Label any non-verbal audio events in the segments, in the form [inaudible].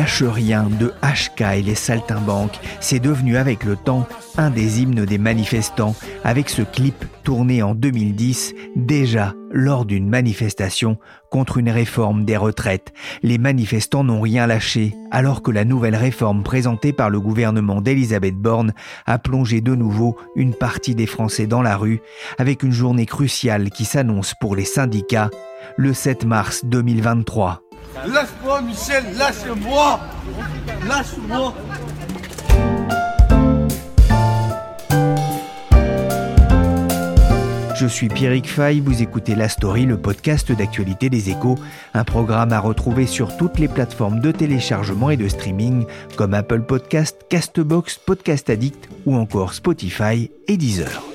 lâche rien de HK et les saltimbanques, c'est devenu avec le temps un des hymnes des manifestants, avec ce clip tourné en 2010, déjà lors d'une manifestation contre une réforme des retraites. Les manifestants n'ont rien lâché, alors que la nouvelle réforme présentée par le gouvernement d'Elisabeth Borne a plongé de nouveau une partie des Français dans la rue, avec une journée cruciale qui s'annonce pour les syndicats le 7 mars 2023. Lâche-moi, Michel, lâche-moi. Lâche-moi. Je suis Pierrick Fay, vous écoutez La Story, le podcast d'actualité des échos, un programme à retrouver sur toutes les plateformes de téléchargement et de streaming comme Apple Podcast, Castbox, Podcast Addict ou encore Spotify et Deezer.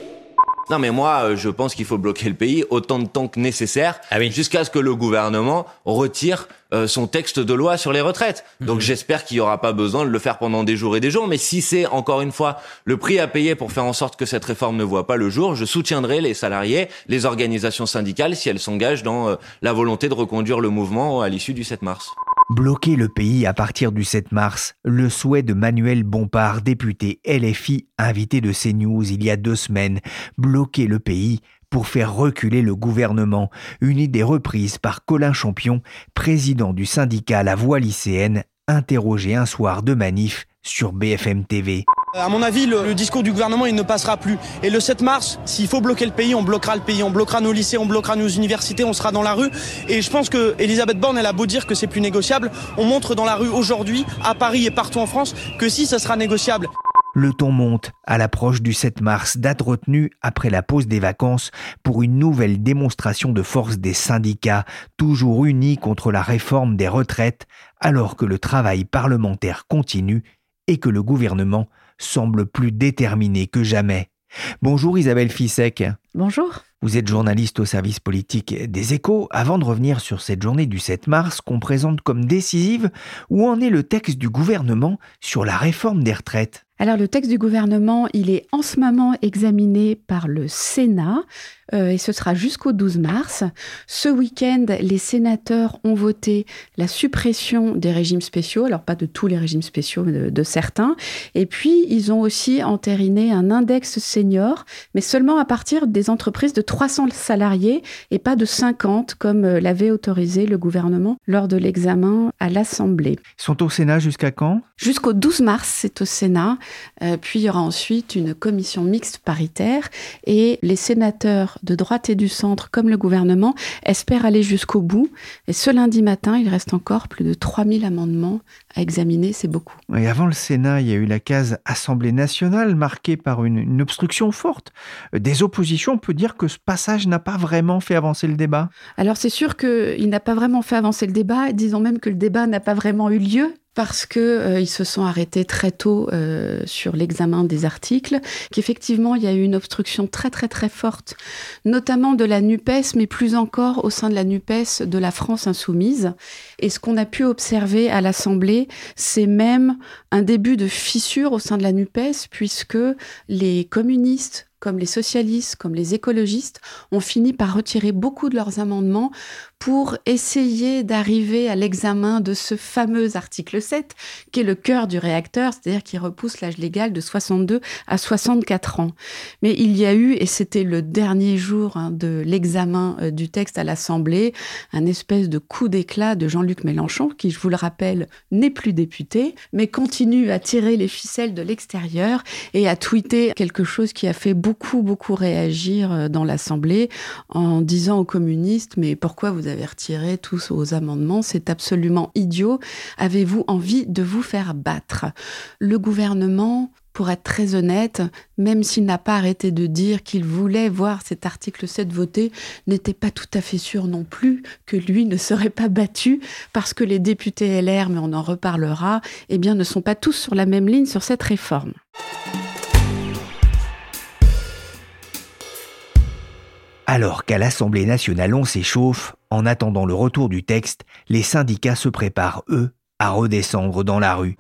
Non mais moi euh, je pense qu'il faut bloquer le pays autant de temps que nécessaire Ah oui. jusqu'à ce que le gouvernement retire euh, son texte de loi sur les retraites. Donc j'espère qu'il n'y aura pas besoin de le faire pendant des jours et des jours mais si c'est encore une fois le prix à payer pour faire en sorte que cette réforme ne voit pas le jour, je soutiendrai les salariés, les organisations syndicales si elles s'engagent dans euh, la volonté de reconduire le mouvement à l'issue du 7 mars. Bloquer le pays à partir du 7 mars, le souhait de Manuel Bompard, député LFI, invité de CNews il y a deux semaines. Bloquer le pays pour faire reculer le gouvernement, une idée reprise par Colin Champion, président du syndicat La Voix lycéenne, interrogé un soir de manif sur BFM TV. À mon avis, le, le discours du gouvernement, il ne passera plus. Et le 7 mars, s'il faut bloquer le pays, on bloquera le pays, on bloquera nos lycées, on bloquera nos universités, on sera dans la rue. Et je pense que Elisabeth Borne, elle a beau dire que c'est plus négociable, on montre dans la rue aujourd'hui, à Paris et partout en France, que si, ça sera négociable. Le ton monte à l'approche du 7 mars, date retenue après la pause des vacances pour une nouvelle démonstration de force des syndicats, toujours unis contre la réforme des retraites, alors que le travail parlementaire continue et que le gouvernement semble plus déterminé que jamais. Bonjour Isabelle Fissek. Bonjour. Vous êtes journaliste au service politique des échos. Avant de revenir sur cette journée du 7 mars qu'on présente comme décisive, où en est le texte du gouvernement sur la réforme des retraites? Alors le texte du gouvernement, il est en ce moment examiné par le Sénat euh, et ce sera jusqu'au 12 mars. Ce week-end, les sénateurs ont voté la suppression des régimes spéciaux, alors pas de tous les régimes spéciaux, mais de, de certains. Et puis, ils ont aussi entériné un index senior, mais seulement à partir des entreprises de 300 salariés et pas de 50 comme euh, l'avait autorisé le gouvernement lors de l'examen à l'Assemblée. Ils sont au Sénat jusqu'à quand? Jusqu'au 12 mars, c'est au Sénat. Euh, puis il y aura ensuite une commission mixte paritaire et les sénateurs de droite et du centre, comme le gouvernement, espèrent aller jusqu'au bout. Et ce lundi matin, il reste encore plus de 3000 amendements à examiner, c'est beaucoup. Et avant le Sénat, il y a eu la case Assemblée nationale marquée par une, une obstruction forte. Euh, Des oppositions, on peut dire que ce passage n'a pas vraiment fait avancer le débat. Alors c'est sûr qu'il n'a pas vraiment fait avancer le débat, disons même que le débat n'a pas vraiment eu lieu parce que euh, ils se sont arrêtés très tôt euh, sur l'examen des articles, qu'effectivement il y a eu une obstruction très très très forte, notamment de la Nupes, mais plus encore au sein de la Nupes de la France insoumise. Et ce qu'on a pu observer à l'Assemblée, c'est même un début de fissure au sein de la Nupes, puisque les communistes comme les socialistes, comme les écologistes, ont fini par retirer beaucoup de leurs amendements pour essayer d'arriver à l'examen de ce fameux article 7, qui est le cœur du réacteur, c'est-à-dire qui repousse l'âge légal de 62 à 64 ans. Mais il y a eu, et c'était le dernier jour hein, de l'examen euh, du texte à l'Assemblée, un espèce de coup d'éclat de Jean-Luc Mélenchon, qui, je vous le rappelle, n'est plus député, mais continue à tirer les ficelles de l'extérieur et à tweeter quelque chose qui a fait beaucoup, beaucoup réagir euh, dans l'Assemblée en disant aux communistes, mais pourquoi vous avez retiré tous vos amendements C'est absolument idiot. Avez-vous envie de vous faire battre? Le gouvernement pour être très honnête, même s'il n'a pas arrêté de dire qu'il voulait voir cet article 7 voté, n'était pas tout à fait sûr non plus que lui ne serait pas battu parce que les députés LR, mais on en reparlera, eh bien, ne sont pas tous sur la même ligne sur cette réforme. Alors qu'à l'Assemblée nationale on s'échauffe, en attendant le retour du texte, les syndicats se préparent, eux, à redescendre dans la rue.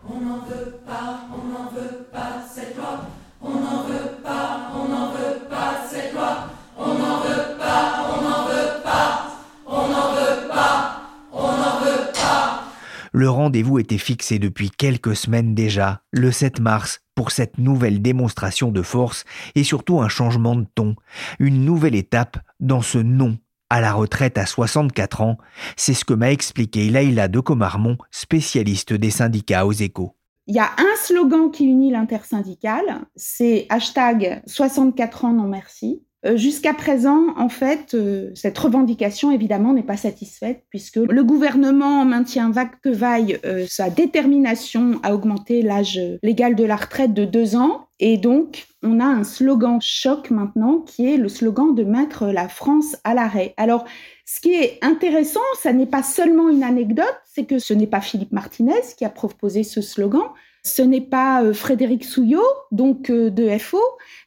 Le rendez-vous était fixé depuis quelques semaines déjà, le 7 mars, pour cette nouvelle démonstration de force et surtout un changement de ton, une nouvelle étape dans ce non à la retraite à 64 ans. C'est ce que m'a expliqué Laïla de Comarmont, spécialiste des syndicats aux échos. Il y a un slogan qui unit l'intersyndicale, c'est hashtag 64 ans non merci. Euh, jusqu'à présent, en fait, euh, cette revendication, évidemment, n'est pas satisfaite puisque le gouvernement maintient vague que vaille euh, sa détermination à augmenter l'âge légal de la retraite de deux ans. Et donc, on a un slogan choc maintenant qui est le slogan de mettre la France à l'arrêt. Alors, ce qui est intéressant, ça n'est pas seulement une anecdote, c'est que ce n'est pas Philippe Martinez qui a proposé ce slogan, ce n'est pas Frédéric Souillot, donc de FO,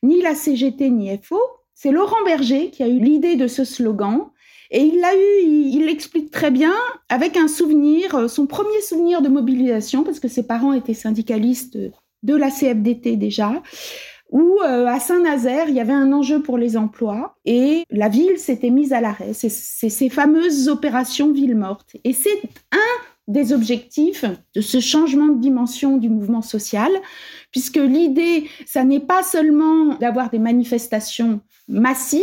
ni la CGT ni FO, c'est Laurent Berger qui a eu l'idée de ce slogan. Et il l'a eu, il l'explique très bien, avec un souvenir, euh, son premier souvenir de mobilisation, parce que ses parents étaient syndicalistes de la CFDT déjà, où euh, à Saint-Nazaire, il y avait un enjeu pour les emplois et la ville s'était mise à l'arrêt. C'est ces fameuses opérations ville morte. Et c'est un des objectifs de ce changement de dimension du mouvement social, puisque l'idée, ça n'est pas seulement d'avoir des manifestations massive,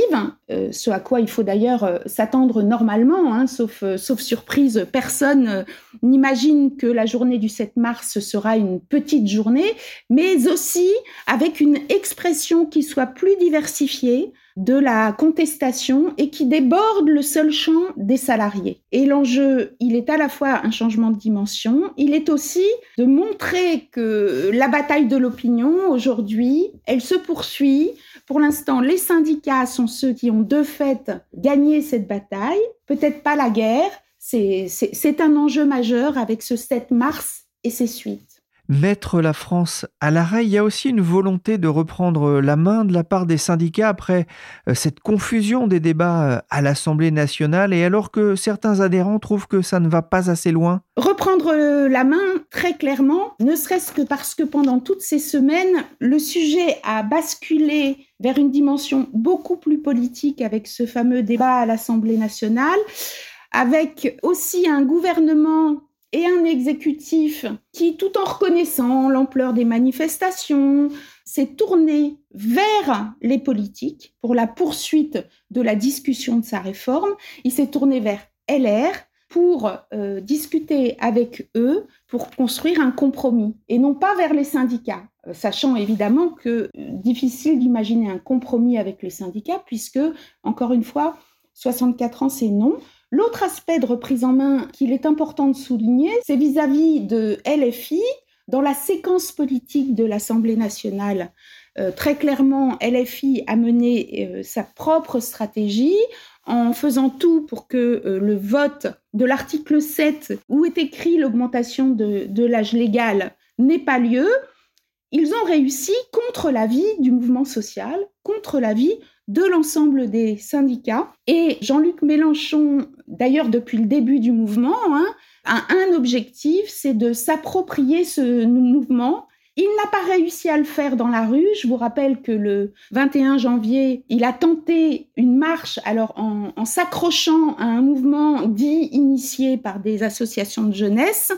euh, ce à quoi il faut d'ailleurs euh, s'attendre normalement, hein, sauf, euh, sauf surprise, personne n'imagine que la journée du 7 mars sera une petite journée, mais aussi avec une expression qui soit plus diversifiée de la contestation et qui déborde le seul champ des salariés. Et l'enjeu, il est à la fois un changement de dimension, il est aussi de montrer que la bataille de l'opinion aujourd'hui, elle se poursuit pour l'instant, les syndicats sont ceux qui ont de fait gagné cette bataille, peut-être pas la guerre. C'est un enjeu majeur avec ce 7 mars et ses suites mettre la France à l'arrêt. Il y a aussi une volonté de reprendre la main de la part des syndicats après euh, cette confusion des débats euh, à l'Assemblée nationale et alors que certains adhérents trouvent que ça ne va pas assez loin. Reprendre euh, la main très clairement, ne serait-ce que parce que pendant toutes ces semaines, le sujet a basculé vers une dimension beaucoup plus politique avec ce fameux débat à l'Assemblée nationale avec aussi un gouvernement et un exécutif qui, tout en reconnaissant l'ampleur des manifestations, s'est tourné vers les politiques pour la poursuite de la discussion de sa réforme. Il s'est tourné vers LR pour euh, discuter avec eux, pour construire un compromis, et non pas vers les syndicats, euh, sachant évidemment que euh, difficile d'imaginer un compromis avec les syndicats, puisque, encore une fois, 64 ans, c'est non. L'autre aspect de reprise en main qu'il est important de souligner, c'est vis-à-vis de LFI, dans la séquence politique de l'Assemblée nationale. Euh, très clairement, LFI a mené euh, sa propre stratégie en faisant tout pour que euh, le vote de l'article 7, où est écrit l'augmentation de, de l'âge légal, n'ait pas lieu. Ils ont réussi contre l'avis du mouvement social, contre l'avis de l'ensemble des syndicats. Et Jean-Luc Mélenchon, d'ailleurs depuis le début du mouvement, hein, a un objectif, c'est de s'approprier ce mouvement. Il n'a pas réussi à le faire dans la rue. Je vous rappelle que le 21 janvier, il a tenté une marche, alors en, en s'accrochant à un mouvement dit initié par des associations de jeunesse.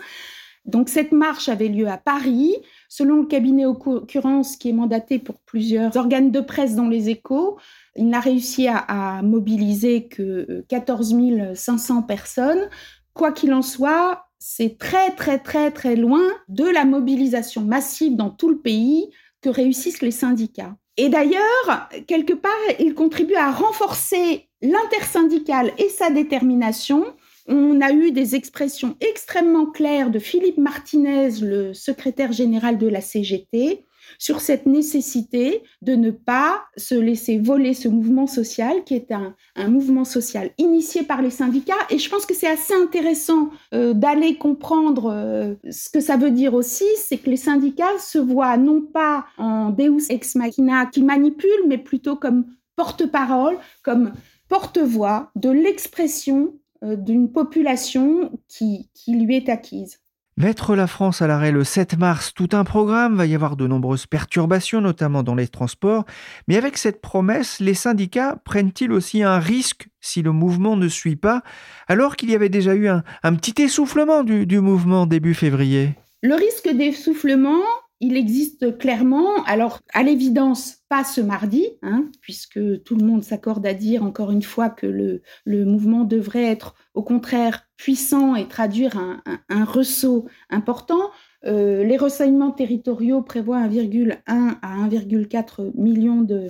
Donc cette marche avait lieu à Paris. Selon le cabinet occurrence qui est mandaté pour plusieurs organes de presse dans les échos, il n'a réussi à, mobiliser que 14 euh, 500 personnes. Quoi qu'il en soit, c'est très très très très loin de la mobilisation massive dans tout le pays que réussissent les syndicats. Et d'ailleurs, quelque part, il contribue à renforcer l'intersyndicale et sa détermination on a eu des expressions extrêmement claires de Philippe Martinez, le secrétaire général de la CGT, sur cette nécessité de ne pas se laisser voler ce mouvement social qui est un, mouvement social initié par les syndicats. Et je pense que c'est assez intéressant euh, d'aller comprendre euh, ce que ça veut dire aussi, c'est que les syndicats se voient non pas en Deus ex machina qui manipule, mais plutôt comme porte-parole, comme porte-voix de l'expression d'une population qui, qui lui est acquise. Mettre la France à l'arrêt le 7 mars, tout un programme, va y avoir de nombreuses perturbations, notamment dans les transports. Mais avec cette promesse, les syndicats prennent-ils aussi un risque si le mouvement ne suit pas, alors qu'il y avait déjà eu un, petit essoufflement du, du mouvement début février? Le risque d'essoufflement, il existe clairement, alors à l'évidence, pas ce mardi, hein, puisque tout le monde s'accorde à dire encore une fois que le, le, mouvement devrait être au contraire puissant et traduire un, un, ressaut important. Euh, les renseignements territoriaux prévoient 1,1 à 1,4 million de,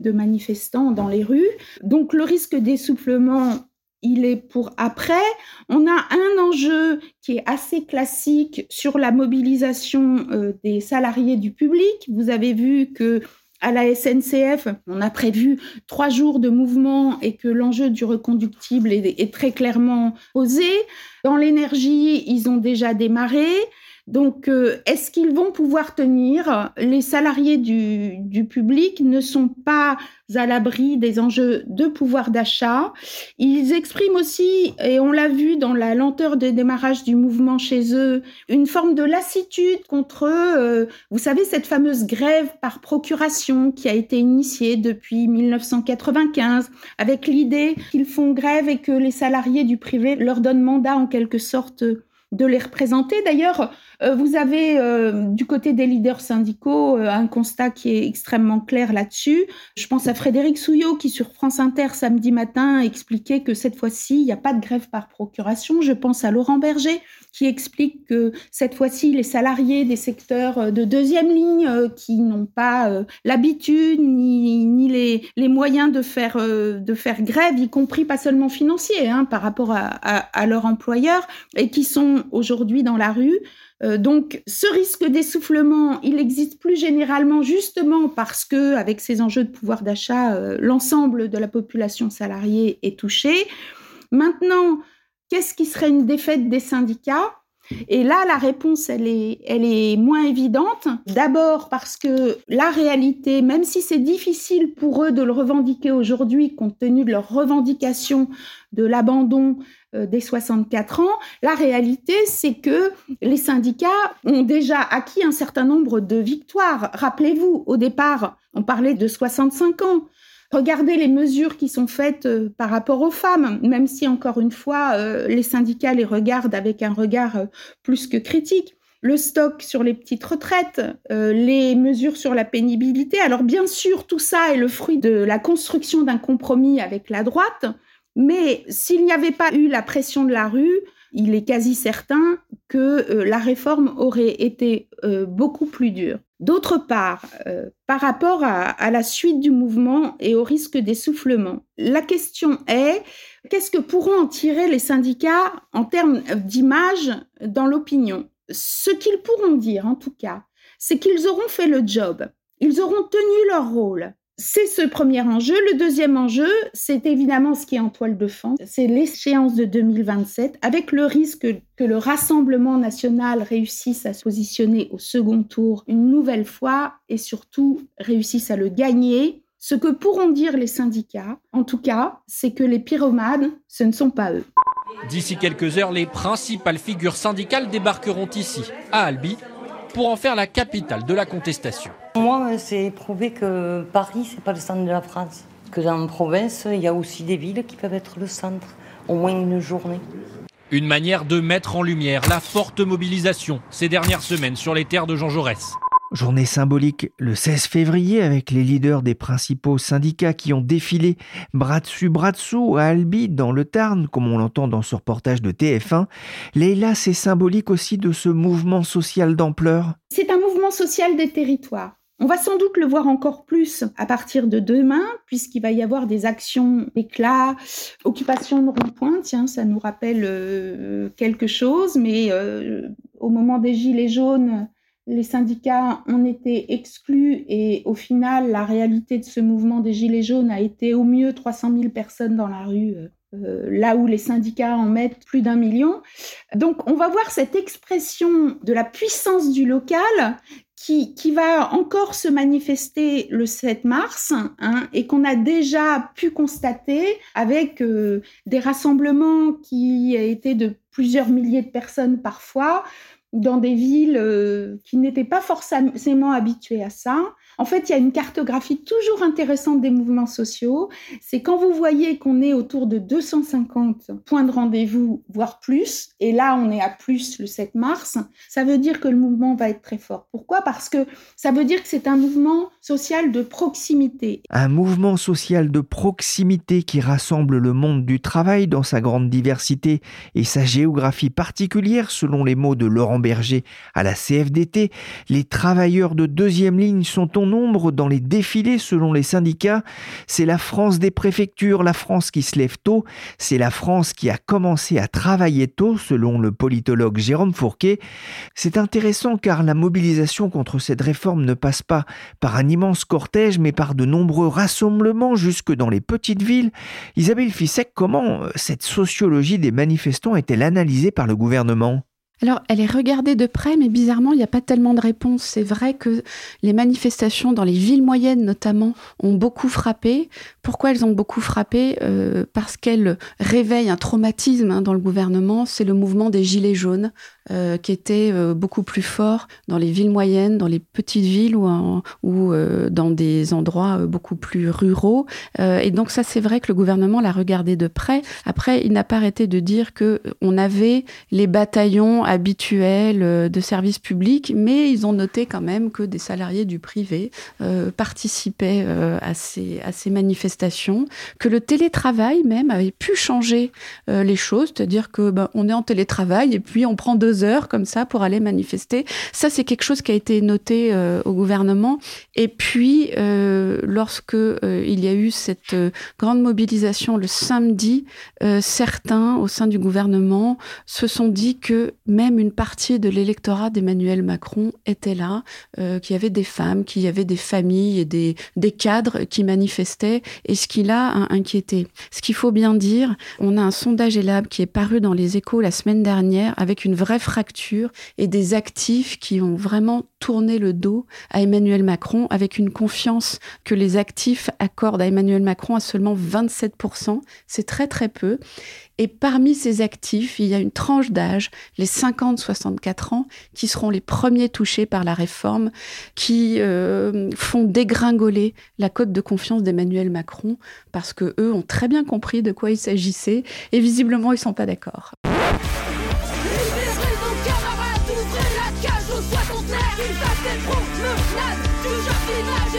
de manifestants dans les rues. Donc le risque d'essoufflement il est pour après. On a un enjeu qui est assez classique sur la mobilisation euh, des salariés du public. Vous avez vu que à la SNCF, on a prévu trois jours de mouvement et que l'enjeu du reconductible est, est très clairement posé. Dans l'énergie, ils ont déjà démarré. Donc, euh, est-ce qu'ils vont pouvoir tenir? Les salariés du, public ne sont pas à l'abri des enjeux de pouvoir d'achat. Ils expriment aussi, et on l'a vu dans la lenteur de démarrage du mouvement chez eux, une forme de lassitude contre, euh, vous savez, cette fameuse grève par procuration qui a été initiée depuis 1995, avec l'idée qu'ils font grève et que les salariés du privé leur donnent mandat en quelque sorte de les représenter. D'ailleurs, euh, vous avez euh, du côté des leaders syndicaux euh, un constat qui est extrêmement clair là-dessus. Je pense à Frédéric Souillot qui sur France Inter samedi matin expliquait que cette fois-ci, il n'y a pas de grève par procuration. Je pense à Laurent Berger qui explique que cette fois-ci, les salariés des secteurs de deuxième ligne qui n'ont pas l'habitude ni, ni les, les, moyens de faire, de faire grève, y compris pas seulement financiers, hein, par rapport à, à, à leur employeur, et qui sont aujourd'hui dans la rue, euh, donc, ce risque d'essoufflement, il existe plus généralement justement parce que, avec ces enjeux de pouvoir d'achat, euh, l'ensemble de la population salariée est touchée. Maintenant, qu'est-ce qui serait une défaite des syndicats? Et là, la réponse, elle est, moins évidente. D'abord parce que la réalité, même si c'est difficile pour eux de le revendiquer aujourd'hui, compte tenu de leur revendication de l'abandon euh, des 64 ans, la réalité, c'est que les syndicats ont déjà acquis un certain nombre de victoires. Rappelez-vous, au départ, on parlait de 65 ans. Regardez les mesures qui sont faites euh, par rapport aux femmes, même si encore une fois, euh, les syndicats les regardent avec un regard euh, plus que critique. Le stock sur les petites retraites, les mesures sur la pénibilité. Alors bien sûr, tout ça est le fruit de la construction d'un compromis avec la droite, mais s'il n'y avait pas eu la pression de la rue, il est quasi certain que la réforme aurait été beaucoup plus dure. D'autre part, euh, par rapport à, la suite du mouvement et au risque d'essoufflement, la question est qu'est-ce que pourront en tirer les syndicats en termes d'image dans l'opinion? Ce qu'ils pourront dire, en tout cas, c'est qu'ils auront fait le job, ils auront tenu leur rôle, c'est ce premier enjeu. Le deuxième enjeu, c'est évidemment ce qui est en toile de fond, c'est l'échéance de 2027, avec le risque que le Rassemblement national réussisse à se positionner au second tour une nouvelle fois et surtout réussisse à le gagner. Ce que pourront dire les syndicats, en tout cas, c'est que les pyromanes, ce ne sont pas eux. D'ici quelques heures, les principales figures syndicales débarqueront ici, à Albi, pour en faire la capitale de la contestation. Moi, c'est prouvé que Paris, c'est pas le centre de la France. Que dans la province, il y a aussi des villes qui peuvent être le centre, au moins une journée. Une manière de mettre en lumière la forte mobilisation ces dernières semaines sur les terres de Jean Jaurès. Journée symbolique le 16 février avec les leaders des principaux syndicats qui ont défilé bras dessus bras dessous à Albi dans le Tarn, comme on l'entend dans ce reportage de TF1. Leïla, c'est symbolique aussi de ce mouvement social d'ampleur C'est un mouvement social des territoires. On va sans doute le voir encore plus à partir de demain, puisqu'il va y avoir des actions d'éclat, occupation de rond-point. Tiens, ça nous rappelle euh, quelque chose, mais euh, au moment des Gilets jaunes, Les syndicats ont été exclus et au final, la réalité de ce mouvement des Gilets jaunes a été au mieux 300 000 personnes dans la rue euh, là où les syndicats en mettent plus d'un million. Donc on va voir cette expression de la puissance du local qui, qui va encore se manifester le 7 mars hein, et qu'on a déjà pu constater avec euh, des rassemblements qui étaient de plusieurs milliers de personnes parfois dans des villes euh, qui n'étaient pas forcément habituées à ça. En fait, il y a une cartographie toujours intéressante des mouvements sociaux. C'est quand vous voyez qu'on est autour de 250 points de rendez-vous, voire plus, et là on est à plus le 7 mars, ça veut dire que le mouvement va être très fort. Pourquoi? Parce que ça veut dire que c'est un mouvement social de proximité. Un mouvement social de proximité qui rassemble le monde du travail dans sa grande diversité et sa géographie particulière, selon les mots de Laurent Berger à la CFDT. Les travailleurs de deuxième ligne sont au dans les défilés selon les syndicats. C'est la France des préfectures, la France qui se lève tôt. C'est la France qui a commencé à travailler tôt, selon le politologue Jérôme Fourquet. C'est intéressant car la mobilisation contre cette réforme ne passe pas par un immense cortège, mais par de nombreux rassemblements jusque dans les petites villes. Isabelle Fissek, comment cette sociologie des manifestants est-elle analysée par le gouvernement? Alors, elle est regardée de près, mais bizarrement, il n'y a pas tellement de réponses. C'est vrai que les manifestations dans les villes moyennes, notamment, ont beaucoup frappé. Pourquoi elles ont beaucoup frappé? Euh, Parce qu'elles réveillent un traumatisme hein, dans le gouvernement. C'est le mouvement des Gilets jaunes, euh, qui était euh, beaucoup plus fort dans les villes moyennes, dans les petites villes ou, dans des endroits beaucoup plus ruraux. et donc, ça, c'est vrai que le gouvernement l'a regardé de près. Après, il n'a pas arrêté de dire que on avait les bataillons habituels euh, de services publics, mais ils ont noté quand même que des salariés du privé euh, participaient euh, à, ces, à ces manifestations, que le télétravail même avait pu changer les choses, c'est-à-dire que ben, on est en télétravail et puis on prend deux heures comme ça pour aller manifester. Ça, c'est quelque chose qui a été noté au gouvernement. Et puis, lorsque il y a eu cette grande mobilisation le samedi, certains au sein du gouvernement se sont dit que une partie de l'électorat d'Emmanuel Macron était là, euh, qu'il y avait des femmes, qu'il y avait des familles et des, des cadres qui manifestaient, et ce qui l'a inquiété. Ce qu'il faut bien dire, on a un sondage ELAB qui est paru dans les échos la semaine dernière avec une vraie fracture et des actifs qui ont vraiment tourné le dos à Emmanuel Macron avec une confiance que les actifs accordent à Emmanuel Macron à seulement 27%. C'est très très peu. Et parmi ces actifs, il y a une tranche d'âge, les 50-64 ans, qui seront les premiers touchés par la réforme, qui euh, font dégringoler la cote de confiance d'Emmanuel Macron, parce que eux ont très bien compris de quoi il s'agissait, et visiblement ils sont pas d'accord.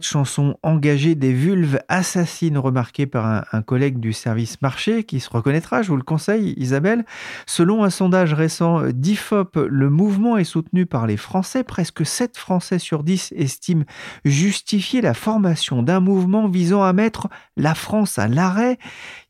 chanson engagée des vulves assassines, remarquée par un, collègue du service marché qui se reconnaîtra, je vous le conseille, Isabelle. Selon un sondage récent d'IFOP, le mouvement est soutenu par les Français. Presque 7 Français sur 10 estiment justifier la formation d'un mouvement visant à mettre la France à l'arrêt.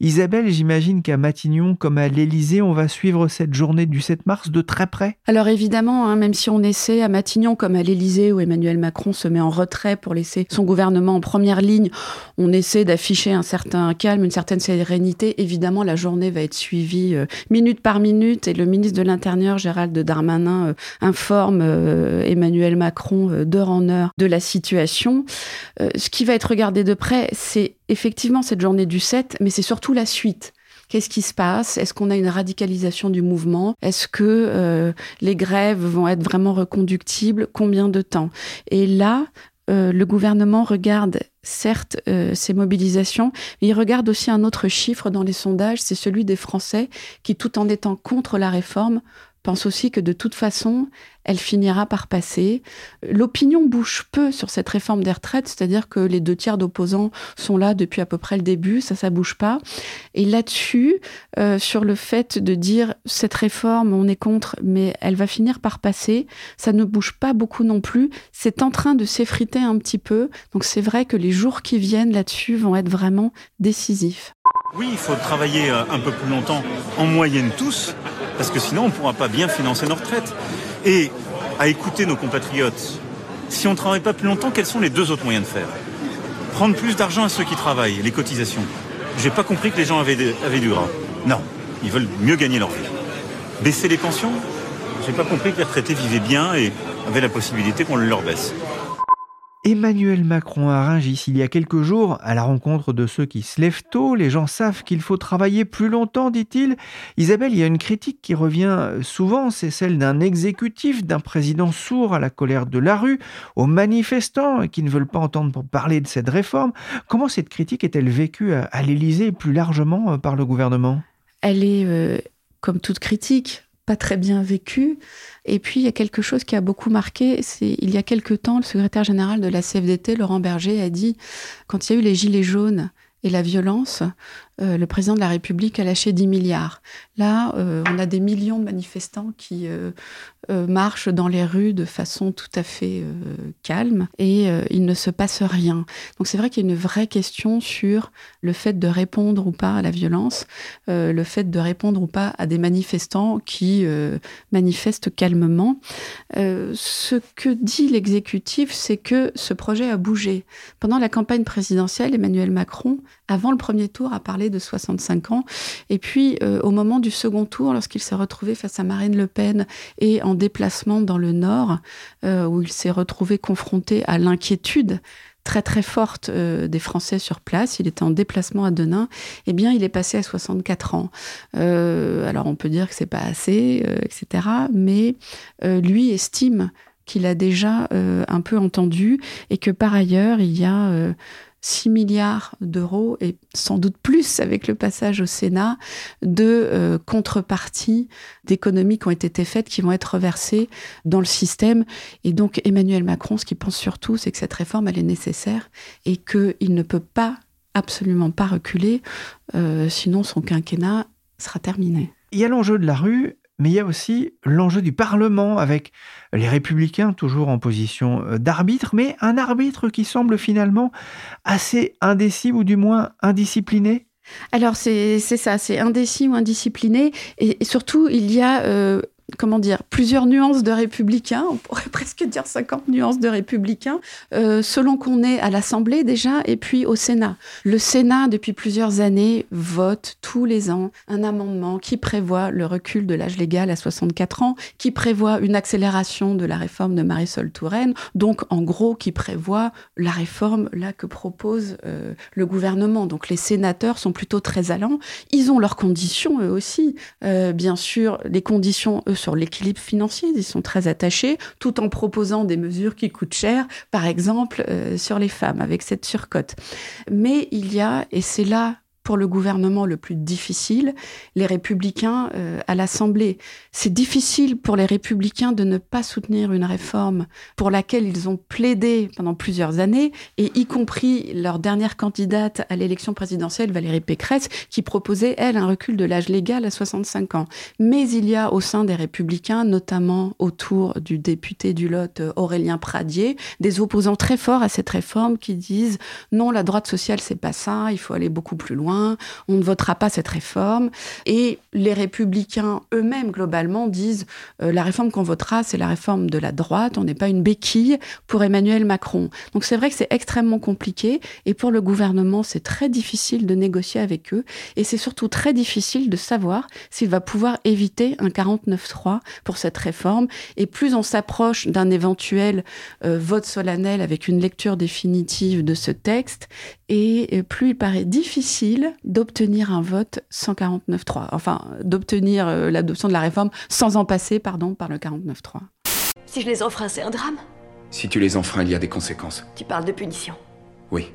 Isabelle, j'imagine qu'à Matignon, comme à l'Élysée, on va suivre cette journée du 7 mars de très près. Alors évidemment, hein, même si on essaie à Matignon, comme à l'Élysée, où Emmanuel Macron se met en retrait pour laisser son gouvernement en première ligne. On essaie d'afficher un certain calme, une certaine sérénité. Évidemment, la journée va être suivie euh, minute par minute et le ministre de l'Intérieur, Gérald Darmanin, euh, informe euh, Emmanuel Macron d'heure en heure de la situation. ce qui va être regardé de près, c'est effectivement cette journée du 7, mais c'est surtout la suite. Qu'est-ce qui se passe? Est-ce qu'on a une radicalisation du mouvement? Est-ce que les grèves vont être vraiment reconductibles? Combien de temps? Et là, euh, le gouvernement regarde certes euh, ces mobilisations, mais il regarde aussi un autre chiffre dans les sondages, c'est celui des Français qui, tout en étant contre la réforme, pense aussi que de toute façon, elle finira par passer. L'opinion bouge peu sur cette réforme des retraites, c'est-à-dire que les deux tiers d'opposants sont là depuis à peu près le début, ça, ça bouge pas. Et là-dessus, euh, sur le fait de dire cette réforme, on est contre, mais elle va finir par passer, ça ne bouge pas beaucoup non plus. C'est en train de s'effriter un petit peu. Donc c'est vrai que les jours qui viennent là-dessus vont être vraiment décisifs. Oui, il faut travailler euh, un peu plus longtemps, en moyenne tous, parce que sinon on ne pourra pas bien financer nos retraites. Et à écouter nos compatriotes, si on ne travaille pas plus longtemps, quels sont les deux autres moyens de faire? Prendre plus d'argent à ceux qui travaillent, les cotisations. J'ai pas compris que les gens avaient, du gras. Non, ils veulent mieux gagner leur vie. Baisser les pensions? J'ai pas compris que les retraités vivaient bien et avaient la possibilité qu'on leur baisse. Emmanuel Macron à Rungis il y a quelques jours, à la rencontre de ceux qui se lèvent tôt, les gens savent qu'il faut travailler plus longtemps, dit-il. Isabelle, il y a une critique qui revient souvent, c'est celle d'un exécutif, d'un président sourd à la colère de la rue, aux manifestants qui ne veulent pas entendre parler de cette réforme. Comment cette critique est-elle vécue à, l'Élysée plus largement euh, par le gouvernement? Elle est, euh, comme toute critique, pas très bien vécue. Et puis, il y a quelque chose qui a beaucoup marqué. C'est il y a quelque temps, le secrétaire général de la CFDT, Laurent Berger, a dit quand il y a eu les gilets jaunes et la violence, euh, le président de la République a lâché 10 milliards. Là, euh, on a des millions de manifestants qui euh, marchent dans les rues de façon tout à fait calme et il ne se passe rien. Donc c'est vrai qu'il y a une vraie question sur le fait de répondre ou pas à la violence, le fait de répondre ou pas à des manifestants qui manifestent calmement. ce que dit l'exécutif, c'est que ce projet a bougé. Pendant la campagne présidentielle, Emmanuel Macron, avant le premier tour, a parlé de 65 ans. Et puis, euh, au moment du second tour, lorsqu'il s'est retrouvé face à Marine Le Pen et en déplacement dans le Nord, euh, où il s'est retrouvé confronté à l'inquiétude très très forte euh, des Français sur place. Il était en déplacement à Denain. Eh bien, il est passé à 64 ans. alors, on peut dire que c'est pas assez, etc. Mais lui estime qu'il a déjà un peu entendu et que par ailleurs, il y a 6 milliards d'euros et sans doute plus avec le passage au Sénat de euh, contreparties d'économies qui ont été faites, qui vont être reversées dans le système. Et donc Emmanuel Macron, ce qu'il pense surtout, c'est que cette réforme, elle est nécessaire et qu'il ne peut pas, absolument pas reculer, euh, sinon son quinquennat sera terminé. Il y a l'enjeu de la rue, mais il y a aussi l'enjeu du Parlement avec les républicains toujours en position euh, d'arbitre, mais un arbitre qui semble finalement assez indécis ou du moins indiscipliné. Alors c'est ça, c'est indécis ou indiscipliné, et, surtout il y a euh, comment dire, plusieurs nuances de républicains, on pourrait [laughs] presque dire 50 nuances de républicains, euh, selon qu'on est à l'Assemblée déjà et puis au Sénat. Le Sénat, depuis plusieurs années, vote tous les ans un amendement qui prévoit le recul de l'âge légal à 64 ans, qui prévoit une accélération de la réforme de Marisol Touraine, donc en gros qui prévoit la réforme là que propose euh, le gouvernement. Donc les sénateurs sont plutôt très allants. Ils ont leurs conditions eux aussi. Euh, bien sûr, les conditions eux sur l'équilibre financier, ils sont très attachés, tout en proposant des mesures qui coûtent cher, par exemple euh, sur les femmes, avec cette surcote. Mais il y a, et c'est là pour le gouvernement le plus difficile, les républicains euh, à l'Assemblée. C'est difficile pour les républicains de ne pas soutenir une réforme pour laquelle ils ont plaidé pendant plusieurs années, et y compris leur dernière candidate à l'élection présidentielle, Valérie Pécresse, qui proposait, elle, un recul de l'âge légal à 65 ans. Mais il y a au sein des républicains, notamment autour du député du Lot Aurélien Pradier, des opposants très forts à cette réforme qui disent non, la droite sociale, c'est pas ça, il faut aller beaucoup plus loin on ne votera pas cette réforme. Et les républicains eux-mêmes, globalement, disent euh, la réforme qu'on votera, c'est la réforme de la droite, on n'est pas une béquille pour Emmanuel Macron. Donc c'est vrai que c'est extrêmement compliqué, et pour le gouvernement, c'est très difficile de négocier avec eux, et c'est surtout très difficile de savoir s'il va pouvoir éviter un 49-3 pour cette réforme. Et plus on s'approche d'un éventuel euh, vote solennel avec une lecture définitive de ce texte, et plus il paraît difficile d'obtenir un vote 149.3, enfin d'obtenir euh, l'adoption de la réforme sans en passer pardon, par le 49.3. Si je les enfreins, c'est un drame Si tu les enfreins, il y a des conséquences. Tu parles de punition Oui.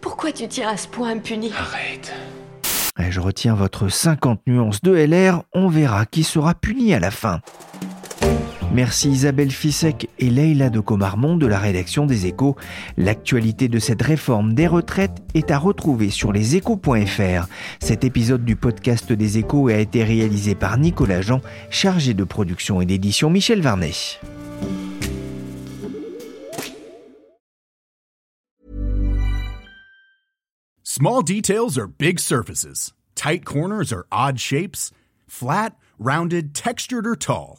Pourquoi tu tires à ce point impuni? Arrête. je retiens votre 50 nuances de LR, on verra qui sera puni à la fin. Merci Isabelle Fissek et Leïla de Comarmont de la rédaction des Échos. L'actualité de cette réforme des retraites est à retrouver sur leséchos.fr. Cet épisode du podcast des Échos a été réalisé par Nicolas Jean, chargé de production et d'édition Michel Varnet. Small details are big surfaces. Tight corners are odd shapes. Flat, rounded, textured or tall.